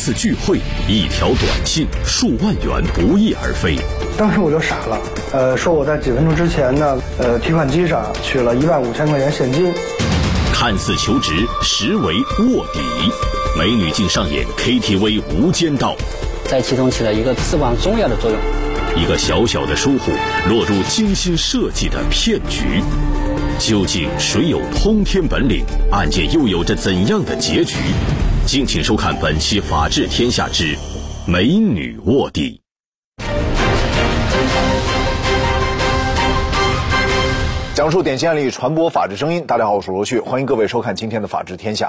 一次聚会，一条短信，数万元不翼而飞。当时我就傻了，呃，说我在几分钟之前呢，呃，提款机上取了一万五千块钱现金。看似求职，实为卧底。美女竟上演 KTV 无间道，在其中起了一个至关重要的作用。一个小小的疏忽，落入精心设计的骗局。究竟谁有通天本领？案件又有着怎样的结局？敬请收看本期《法治天下之美女卧底》。讲述典型案例，传播法治声音。大家好，我是罗旭，欢迎各位收看今天的《法治天下》。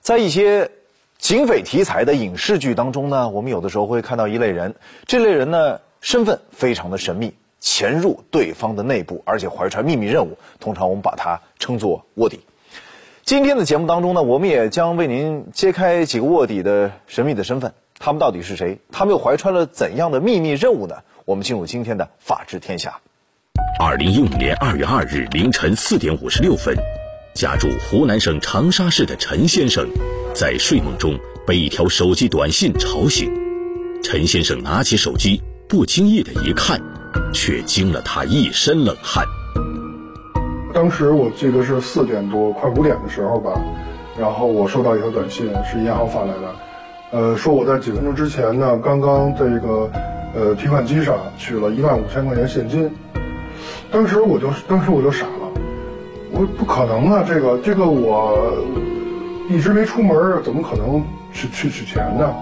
在一些警匪题材的影视剧当中呢，我们有的时候会看到一类人，这类人呢身份非常的神秘，潜入对方的内部，而且怀揣秘密任务，通常我们把它称作卧底。今天的节目当中呢，我们也将为您揭开几个卧底的神秘的身份，他们到底是谁？他们又怀揣了怎样的秘密任务呢？我们进入今天的《法治天下》。二零一五年二月二日凌晨四点五十六分，家住湖南省长沙市的陈先生，在睡梦中被一条手机短信吵醒。陈先生拿起手机，不经意的一看，却惊了他一身冷汗。当时我记得是四点多，快五点的时候吧，然后我收到一条短信，是银行发来的，呃，说我在几分钟之前呢，刚刚这个呃提款机上取了一万五千块钱现金。当时我就，当时我就傻了，我不可能啊，这个这个我一直没出门，怎么可能去去取钱呢？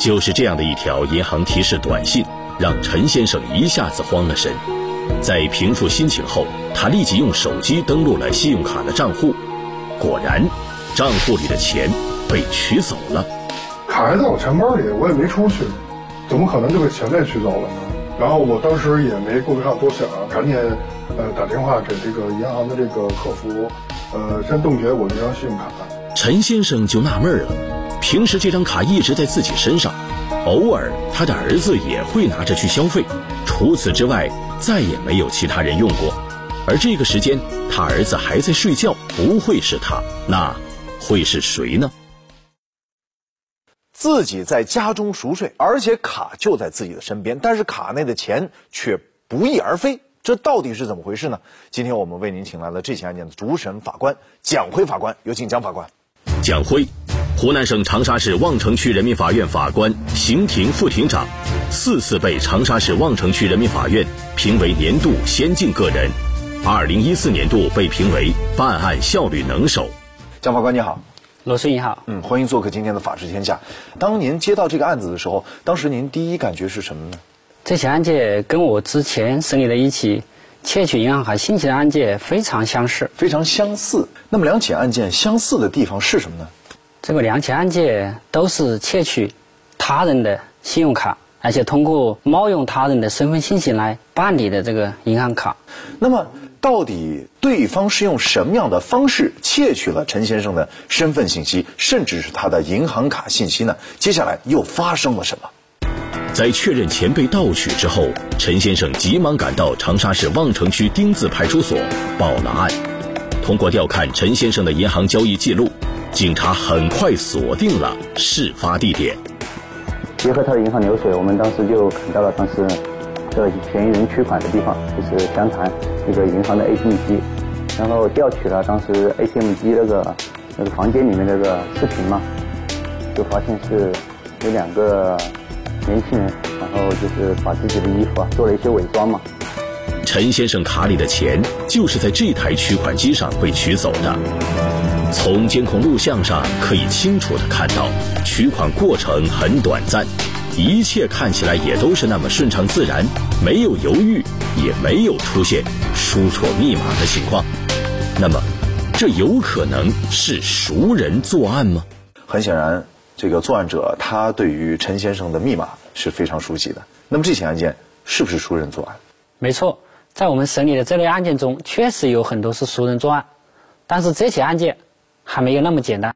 就是这样的一条银行提示短信，让陈先生一下子慌了神。在平复心情后，他立即用手机登录了信用卡的账户，果然，账户里的钱被取走了。卡还在我钱包里，我也没出去，怎么可能就被钱被取走了呢？然后我当时也没顾得上多想，赶紧呃打电话给这个银行的这个客服，呃先冻结我这张信用卡。陈先生就纳闷了，平时这张卡一直在自己身上，偶尔他的儿子也会拿着去消费，除此之外再也没有其他人用过。而这个时间他儿子还在睡觉，不会是他，那会是谁呢？自己在家中熟睡，而且卡就在自己的身边，但是卡内的钱却不翼而飞，这到底是怎么回事呢？今天我们为您请来了这起案件的主审法官蒋辉法官，有请蒋法官。蒋辉，湖南省长沙市望城区人民法院法官、刑庭副庭长，四次被长沙市望城区人民法院评为年度先进个人，二零一四年度被评为办案效率能手。蒋法官你好。罗叔你好，嗯，欢迎做客今天的《法治天下》。当您接到这个案子的时候，当时您第一感觉是什么呢？这起案件跟我之前审理的一起窃取银行卡信息的案件非常相似，非常相似。那么两起案件相似的地方是什么呢？这个两起案件都是窃取他人的信用卡，而且通过冒用他人的身份信息来办理的这个银行卡。那么。到底对方是用什么样的方式窃取了陈先生的身份信息，甚至是他的银行卡信息呢？接下来又发生了什么？在确认钱被盗取之后，陈先生急忙赶到长沙市望城区丁字派出所报了案。通过调看陈先生的银行交易记录，警察很快锁定了事发地点。结合他的银行流水，我们当时就看到了当时。这嫌疑人取款的地方就是湘潭一个银行的 ATM 机，然后调取了当时 ATM 机那个那个房间里面那个视频嘛，就发现是有两个年轻人，然后就是把自己的衣服啊做了一些伪装嘛。陈先生卡里的钱就是在这台取款机上被取走的，从监控录像上可以清楚的看到，取款过程很短暂。一切看起来也都是那么顺畅自然，没有犹豫，也没有出现输错密码的情况。那么，这有可能是熟人作案吗？很显然，这个作案者他对于陈先生的密码是非常熟悉的。那么，这起案件是不是熟人作案？没错，在我们审理的这类案件中，确实有很多是熟人作案，但是这起案件还没有那么简单。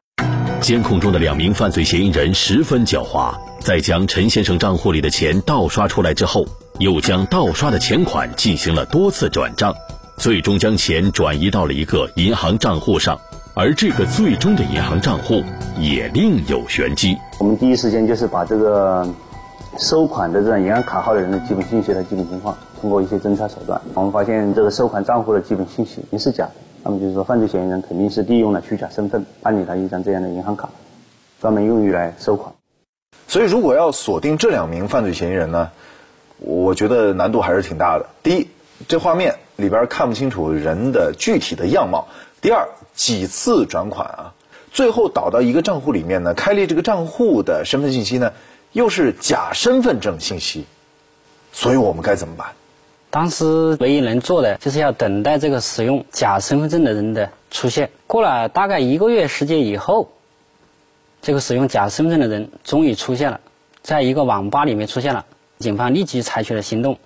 监控中的两名犯罪嫌疑人十分狡猾。在将陈先生账户里的钱盗刷出来之后，又将盗刷的钱款进行了多次转账，最终将钱转移到了一个银行账户上。而这个最终的银行账户，也另有玄机。我们第一时间就是把这个收款的这张银行卡号的人的基本信息和基本情况，通过一些侦查手段，我们发现这个收款账户的基本信息也是假的。那么就是说，犯罪嫌疑人肯定是利用了虚假身份办理了一张这样的银行卡，专门用于来收款。所以，如果要锁定这两名犯罪嫌疑人呢，我觉得难度还是挺大的。第一，这画面里边看不清楚人的具体的样貌；第二，几次转款啊，最后导到一个账户里面呢，开立这个账户的身份信息呢，又是假身份证信息，所以我们该怎么办？当时唯一能做的就是要等待这个使用假身份证的人的出现。过了大概一个月时间以后，这个使用假身份证的人终于出现了，在一个网吧里面出现了。警方立即采取了行动，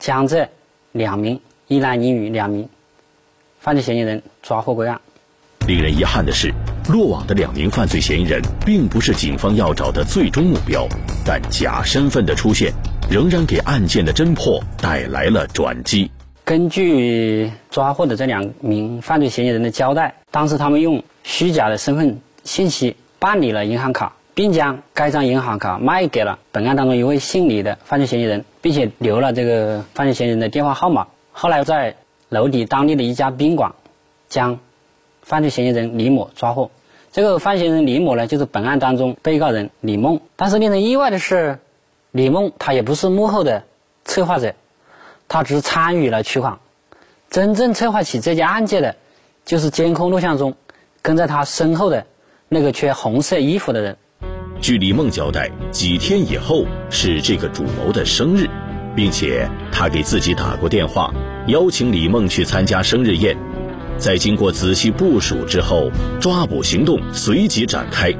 将这两名一男一女两名犯罪嫌疑人抓获归案。令人遗憾的是，落网的两名犯罪嫌疑人并不是警方要找的最终目标，但假身份的出现仍然给案件的侦破带来了转机。根据抓获的这两名犯罪嫌疑人的交代，当时他们用虚假的身份信息办理了银行卡。并将该张银行卡卖给了本案当中一位姓李的犯罪嫌疑人，并且留了这个犯罪嫌疑人的电话号码。后来在娄底当地的一家宾馆，将犯罪嫌疑人李某抓获。这个犯罪嫌疑人李某呢，就是本案当中被告人李梦。但是令人意外的是，李梦他也不是幕后的策划者，他只参与了取款。真正策划起这件案件的，就是监控录像中跟在他身后的那个穿红色衣服的人。据李梦交代，几天以后是这个主谋的生日，并且他给自己打过电话，邀请李梦去参加生日宴。在经过仔细部署之后，抓捕行动随即展开，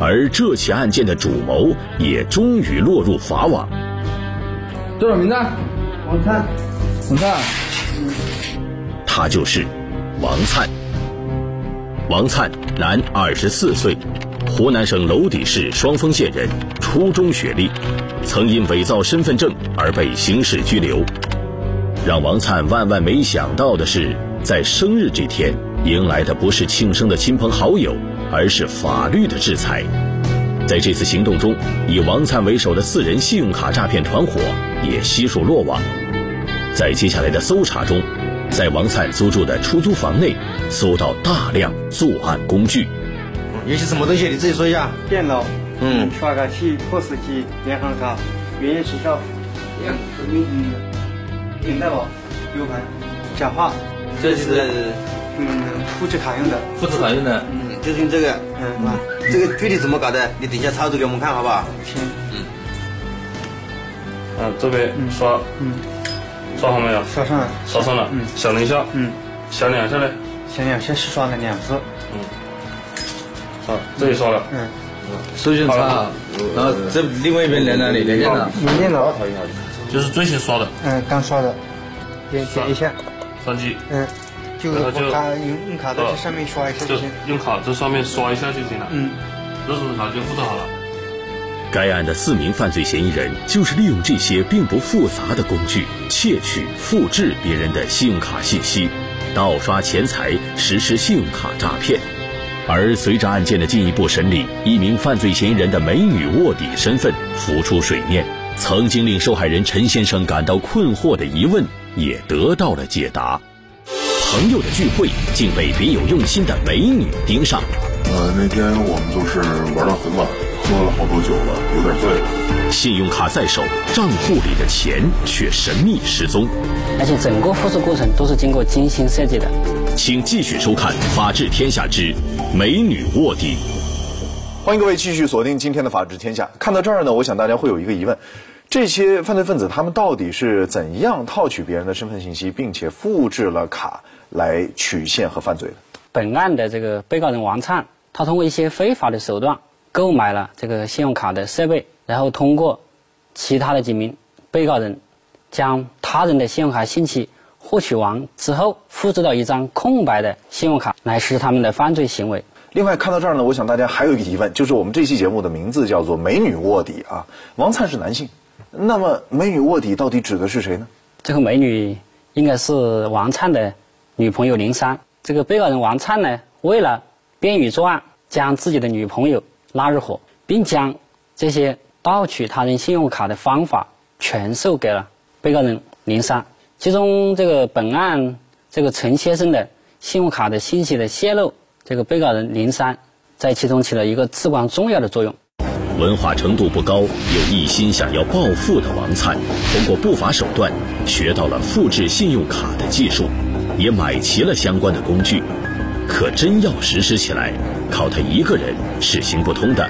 而这起案件的主谋也终于落入法网。叫什么名字？王灿。王灿。他就是王灿。王灿，男，二十四岁。湖南省娄底市双峰县人，初中学历，曾因伪造身份证而被刑事拘留。让王灿万万没想到的是，在生日这天，迎来的不是庆生的亲朋好友，而是法律的制裁。在这次行动中，以王灿为首的四人信用卡诈骗团伙也悉数落网。在接下来的搜查中，在王灿租住的出租房内，搜到大量作案工具。有些什么东西你自己说一下。电脑，嗯，刷卡器、POS 机、银行卡、原业时效、嗯，领带宝、U 盘、假发，这是嗯复制卡用的。复制卡用的，嗯，就是用这个，嗯，这个具体怎么搞的？你等一下操作给我们看好不好？行。嗯。嗯，这边刷，嗯，刷好没有？刷上了。刷上了。嗯。响了一下。嗯。响两下嘞。响两下是刷了两次。嗯好，这里刷了。嗯，手续查，然后这另外一边连哪里？连电脑。连电脑。就是最新刷的。嗯，刚刷的。点点一下。双击。嗯。就用卡用用卡在这上面刷一下就行。用卡在上面刷一下就行了。嗯。这种卡就复制好了。该案的四名犯罪嫌疑人就是利用这些并不复杂的工具，窃取、复制别人的信用卡信息，盗刷钱财，实施信用卡诈骗。而随着案件的进一步审理，一名犯罪嫌疑人的美女卧底身份浮出水面，曾经令受害人陈先生感到困惑的疑问也得到了解答。朋友的聚会竟被别有用心的美女盯上。呃，那天我们就是玩到很晚，喝了好多酒了，有点醉了。信用卡在手，账户里的钱却神秘失踪，而且整个复制过程都是经过精心设计的。请继续收看《法治天下之美女卧底》。欢迎各位继续锁定今天的《法治天下》。看到这儿呢，我想大家会有一个疑问：这些犯罪分子他们到底是怎样套取别人的身份信息，并且复制了卡来取现和犯罪的？本案的这个被告人王灿，他通过一些非法的手段购买了这个信用卡的设备，然后通过其他的几名被告人将他人的信用卡信息。获取完之后，复制到一张空白的信用卡来实施他们的犯罪行为。另外，看到这儿呢，我想大家还有一个疑问，就是我们这期节目的名字叫做“美女卧底”啊，王灿是男性，那么美女卧底到底指的是谁呢？这个美女应该是王灿的女朋友林珊。这个被告人王灿呢，为了便于作案，将自己的女朋友拉入伙，并将这些盗取他人信用卡的方法传授给了被告人林珊。其中，这个本案这个陈先生的信用卡的信息的泄露，这个被告人林珊在其中起了一个至关重要的作用。文化程度不高又一心想要暴富的王灿，通过不法手段学到了复制信用卡的技术，也买齐了相关的工具。可真要实施起来，靠他一个人是行不通的，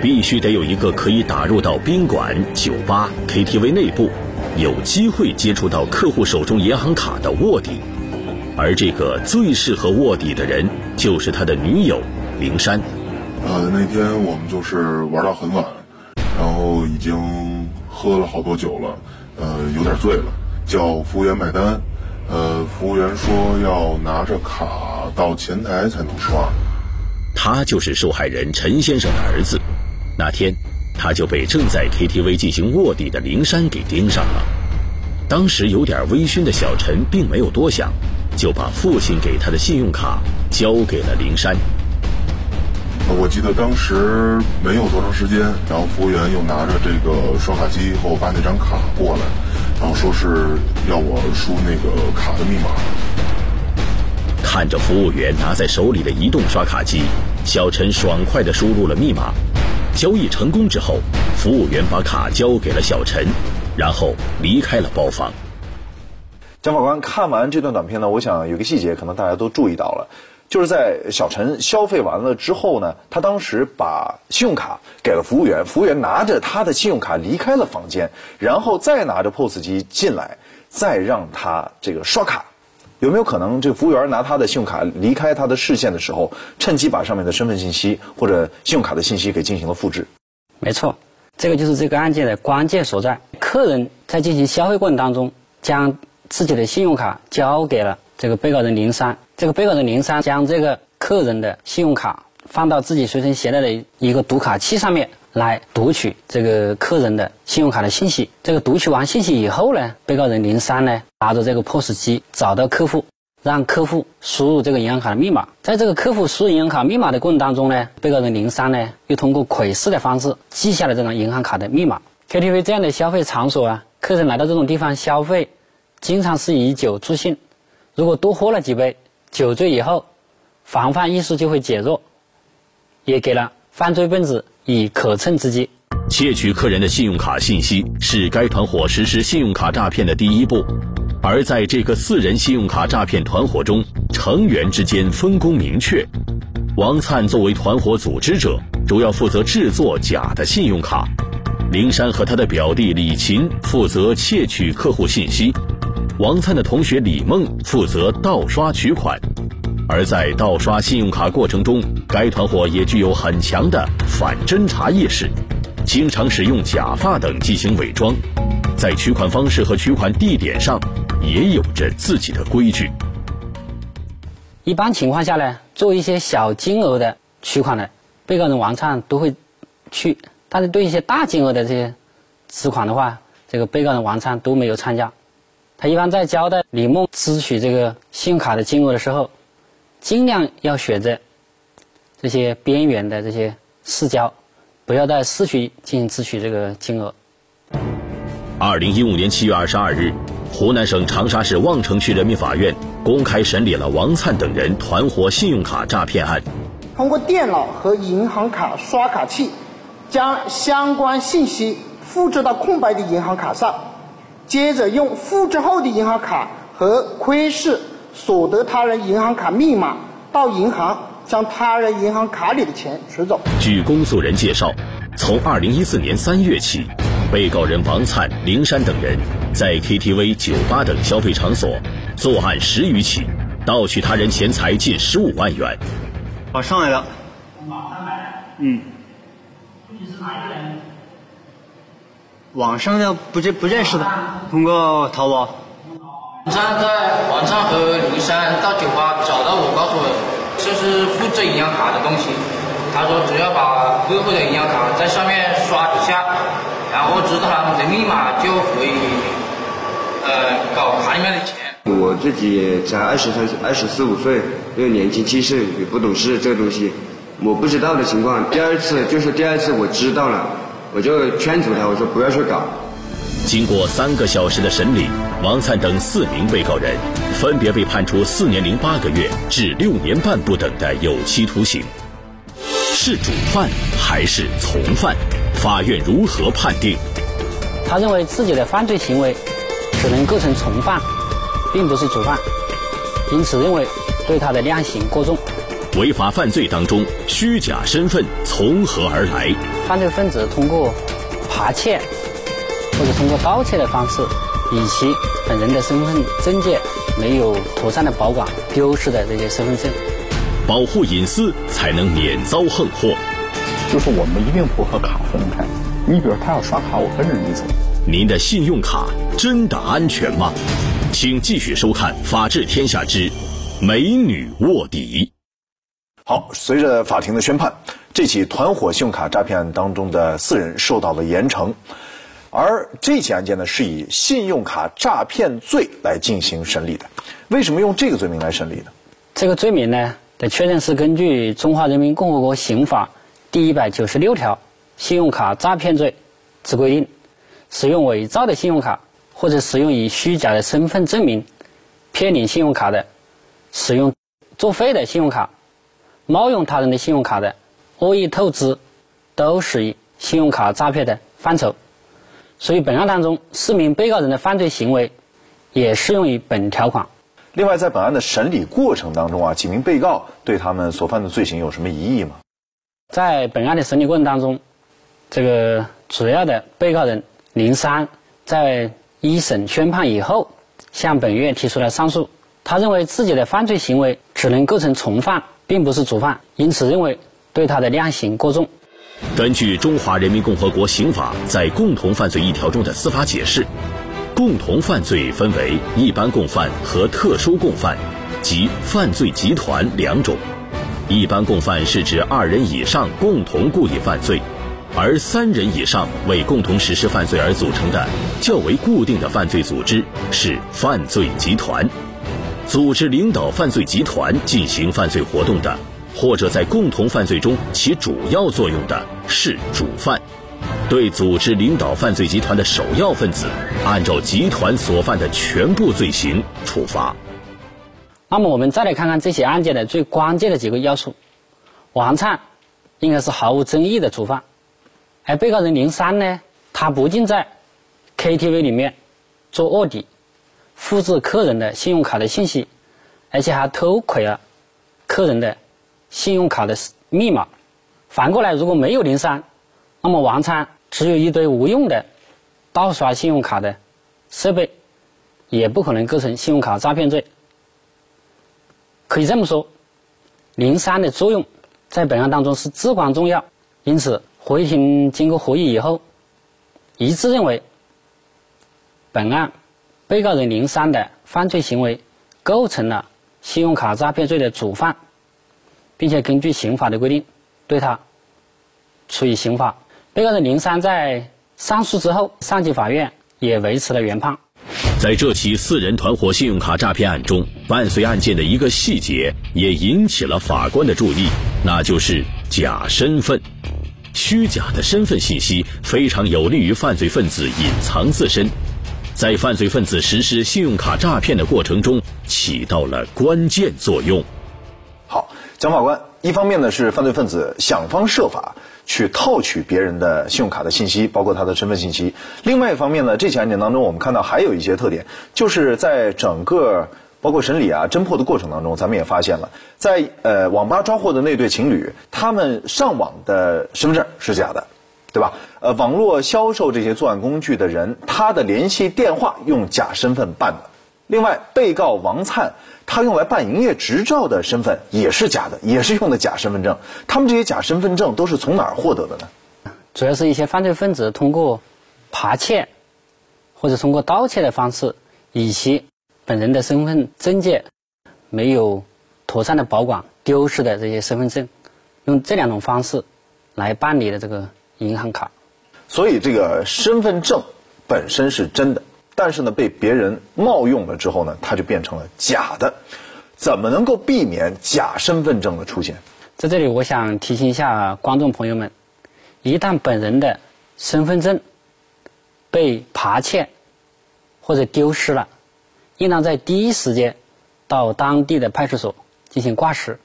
必须得有一个可以打入到宾馆、酒吧、KTV 内部，有机会接触到客户手中银行卡的卧底。而这个最适合卧底的人，就是他的女友灵山。呃，那天我们就是玩到很晚，然后已经喝了好多酒了，呃，有点醉了，叫服务员买单，呃，服务员说要拿着卡到前台才能刷。他就是受害人陈先生的儿子。那天，他就被正在 KTV 进行卧底的林山给盯上了。当时有点微醺的小陈并没有多想，就把父亲给他的信用卡交给了林山。我记得当时没有多长时间，然后服务员又拿着这个刷卡机和我爸那张卡过来，然后说是要我输那个卡的密码。看着服务员拿在手里的移动刷卡机，小陈爽快地输入了密码。交易成功之后，服务员把卡交给了小陈，然后离开了包房。蒋法官看完这段短片呢，我想有个细节可能大家都注意到了。就是在小陈消费完了之后呢，他当时把信用卡给了服务员，服务员拿着他的信用卡离开了房间，然后再拿着 POS 机进来，再让他这个刷卡。有没有可能，这服务员拿他的信用卡离开他的视线的时候，趁机把上面的身份信息或者信用卡的信息给进行了复制？没错，这个就是这个案件的关键所在。客人在进行消费过程当中，将自己的信用卡交给了这个被告人林山。这个被告人林山将这个客人的信用卡放到自己随身携带的一个读卡器上面来读取这个客人的信用卡的信息。这个读取完信息以后呢，被告人林山呢拿着这个 POS 机找到客户，让客户输入这个银行卡的密码。在这个客户输入银行卡密码的过程当中呢，被告人林山呢又通过窥视的方式记下了这张银行卡的密码。KTV 这样的消费场所啊，客人来到这种地方消费，经常是以酒助兴，如果多喝了几杯。酒醉以后，防范意识就会减弱，也给了犯罪分子以可乘之机。窃取客人的信用卡信息是该团伙实施信用卡诈骗的第一步，而在这个四人信用卡诈骗团伙中，成员之间分工明确。王灿作为团伙组织者，主要负责制作假的信用卡；灵山和他的表弟李琴负责窃取客户信息。王灿的同学李梦负责盗刷取款，而在盗刷信用卡过程中，该团伙也具有很强的反侦查意识，经常使用假发等进行伪装，在取款方式和取款地点上也有着自己的规矩。一般情况下呢，做一些小金额的取款的，被告人王灿都会去；但是对一些大金额的这些支款的话，这个被告人王灿都没有参加。他一般在交代李梦支取这个信用卡的金额的时候，尽量要选择这些边缘的这些市郊，不要在市区进行支取这个金额。二零一五年七月二十二日，湖南省长沙市望城区人民法院公开审理了王灿等人团伙信用卡诈骗案。通过电脑和银行卡刷卡器，将相关信息复制到空白的银行卡上。接着用复制后的银行卡和窥视所得他人银行卡密码到银行将他人银行卡里的钱取走。据公诉人介绍，从二零一四年三月起，被告人王灿、灵山等人在 KTV、酒吧等消费场所作案十余起，盗取他人钱财近十五万元。我上来了。嗯。网上的不认不认识的，通过淘宝。网上在网上和林山到酒吧找到我，告诉我这是复制银行卡的东西。他说只要把客户的银行卡在上面刷一下，然后知道他们的密码就可以，呃，搞卡里面的钱。我自己才二十三、二十四五岁，又年轻气盛，也不懂事，这个东西，我不知道的情况，第二次就是第二次我知道了，我就劝阻他，我说不要去搞。经过三个小时的审理，王灿等四名被告人分别被判处四年零八个月至六年半不等的有期徒刑。是主犯还是从犯？法院如何判定？他认为自己的犯罪行为只能构成从犯，并不是主犯，因此认为对他的量刑过重。违法犯罪当中，虚假身份从何而来？犯罪分子通过扒窃或者通过盗窃的方式，以其本人的身份证件没有妥善的保管，丢失的这些身份证。保护隐私才能免遭横祸。就是我们一定不和卡分开。你比如他要刷卡，我跟着你走。您的信用卡真的安全吗？请继续收看《法治天下之美女卧底》。好，随着法庭的宣判，这起团伙信用卡诈骗案当中的四人受到了严惩，而这起案件呢是以信用卡诈骗罪来进行审理的。为什么用这个罪名来审理呢？这个罪名呢？的确认是根据《中华人民共和国刑法》第一百九十六条“信用卡诈骗罪”之规定，使用伪造的信用卡或者使用以虚假的身份证明骗领信用卡的，使用作废的信用卡、冒用他人的信用卡的，恶意透支，都属于信用卡诈骗的范畴。所以，本案当中四名被告人的犯罪行为也适用于本条款。另外，在本案的审理过程当中啊，几名被告对他们所犯的罪行有什么疑义吗？在本案的审理过程当中，这个主要的被告人林三在一审宣判以后，向本院提出了上诉。他认为自己的犯罪行为只能构成从犯，并不是主犯，因此认为对他的量刑过重。根据《中华人民共和国刑法》在共同犯罪一条中的司法解释。共同犯罪分为一般共犯和特殊共犯，即犯罪集团两种。一般共犯是指二人以上共同故意犯罪，而三人以上为共同实施犯罪而组成的较为固定的犯罪组织是犯罪集团。组织领导犯罪集团进行犯罪活动的，或者在共同犯罪中起主要作用的是主犯。对组织领导犯罪集团的首要分子，按照集团所犯的全部罪行处罚。那么，我们再来看看这起案件的最关键的几个要素。王灿应该是毫无争议的主犯，而被告人林三呢，他不仅在 KTV 里面做卧底，复制客人的信用卡的信息，而且还偷窥了客人的信用卡的密码。反过来，如果没有林三，那么王灿。只有一堆无用的盗刷信用卡的设备，也不可能构成信用卡诈骗罪。可以这么说，零三的作用在本案当中是至关重要。因此，合议庭经过合议以后，一致认为，本案被告人林三的犯罪行为构成了信用卡诈骗罪的主犯，并且根据刑法的规定，对他处以刑罚。被告人林三在上诉之后，上级法院也维持了原判。在这起四人团伙信用卡诈骗案中，伴随案件的一个细节也引起了法官的注意，那就是假身份。虚假的身份信息非常有利于犯罪分子隐藏自身，在犯罪分子实施信用卡诈骗的过程中起到了关键作用。好，蒋法官，一方面呢是犯罪分子想方设法。去套取别人的信用卡的信息，包括他的身份信息。另外一方面呢，这起案件当中，我们看到还有一些特点，就是在整个包括审理啊、侦破的过程当中，咱们也发现了，在呃网吧抓获的那对情侣，他们上网的身份证是假的，对吧？呃，网络销售这些作案工具的人，他的联系电话用假身份办的。另外，被告王灿。他用来办营业执照的身份也是假的，也是用的假身份证。他们这些假身份证都是从哪儿获得的呢？主要是一些犯罪分子通过扒窃或者通过盗窃的方式，以其本人的身份证件没有妥善的保管丢失的这些身份证，用这两种方式来办理的这个银行卡。所以，这个身份证本身是真的。但是呢，被别人冒用了之后呢，它就变成了假的。怎么能够避免假身份证的出现？在这里，我想提醒一下观众朋友们，一旦本人的身份证被扒窃或者丢失了，应当在第一时间到当地的派出所进行挂失。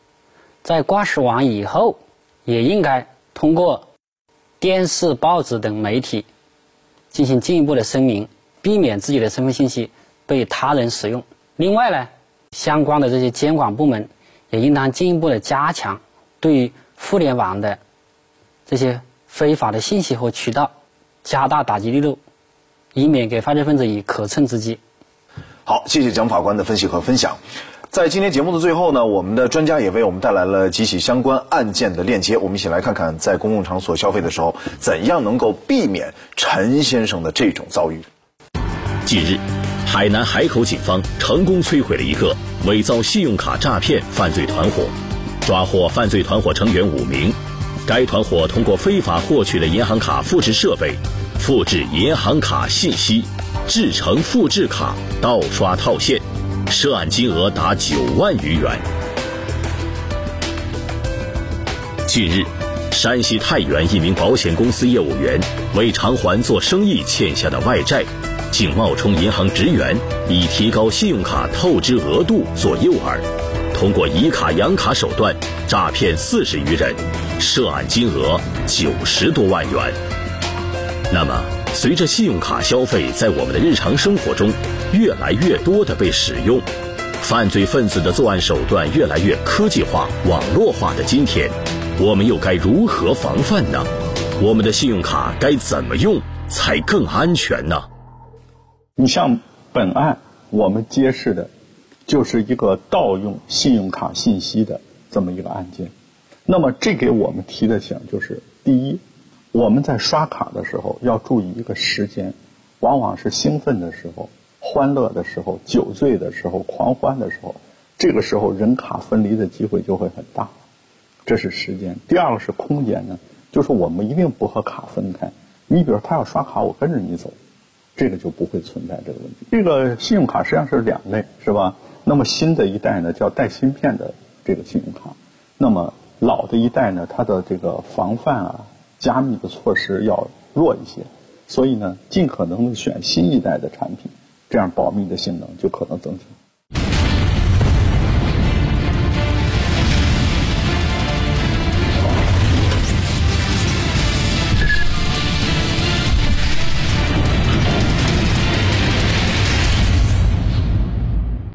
在挂失完以后，也应该通过电视、报纸等媒体进行进一步的声明，避免自己的身份信息被他人使用。另外呢，相关的这些监管部门也应当进一步的加强对于互联网的这些非法的信息和渠道加大打击力度，以免给犯罪分子以可乘之机。好，谢谢蒋法官的分析和分享。在今天节目的最后呢，我们的专家也为我们带来了几起相关案件的链接，我们一起来看看在公共场所消费的时候，怎样能够避免陈先生的这种遭遇。近日，海南海口警方成功摧毁了一个伪造信用卡诈骗犯罪团伙，抓获犯罪团伙成员五名。该团伙通过非法获取的银行卡复制设备，复制银行卡信息，制成复制卡，盗刷套现。涉案金额达九万余元。近日，山西太原一名保险公司业务员为偿还做生意欠下的外债，竟冒充银行职员，以提高信用卡透支额度做诱饵，通过以卡养卡手段诈骗四十余人，涉案金额九十多万元。那么，随着信用卡消费在我们的日常生活中，越来越多的被使用，犯罪分子的作案手段越来越科技化、网络化的今天，我们又该如何防范呢？我们的信用卡该怎么用才更安全呢？你像本案，我们揭示的，就是一个盗用信用卡信息的这么一个案件。那么，这给我们提的醒就是：第一，我们在刷卡的时候要注意一个时间，往往是兴奋的时候。欢乐的时候、酒醉的时候、狂欢的时候，这个时候人卡分离的机会就会很大，这是时间。第二个是空间呢，就是我们一定不和卡分开。你比如他要刷卡，我跟着你走，这个就不会存在这个问题。这个信用卡实际上是两类，是吧？那么新的一代呢，叫带芯片的这个信用卡；那么老的一代呢，它的这个防范啊、加密的措施要弱一些。所以呢，尽可能的选新一代的产品。这样保密的性能就可能增强。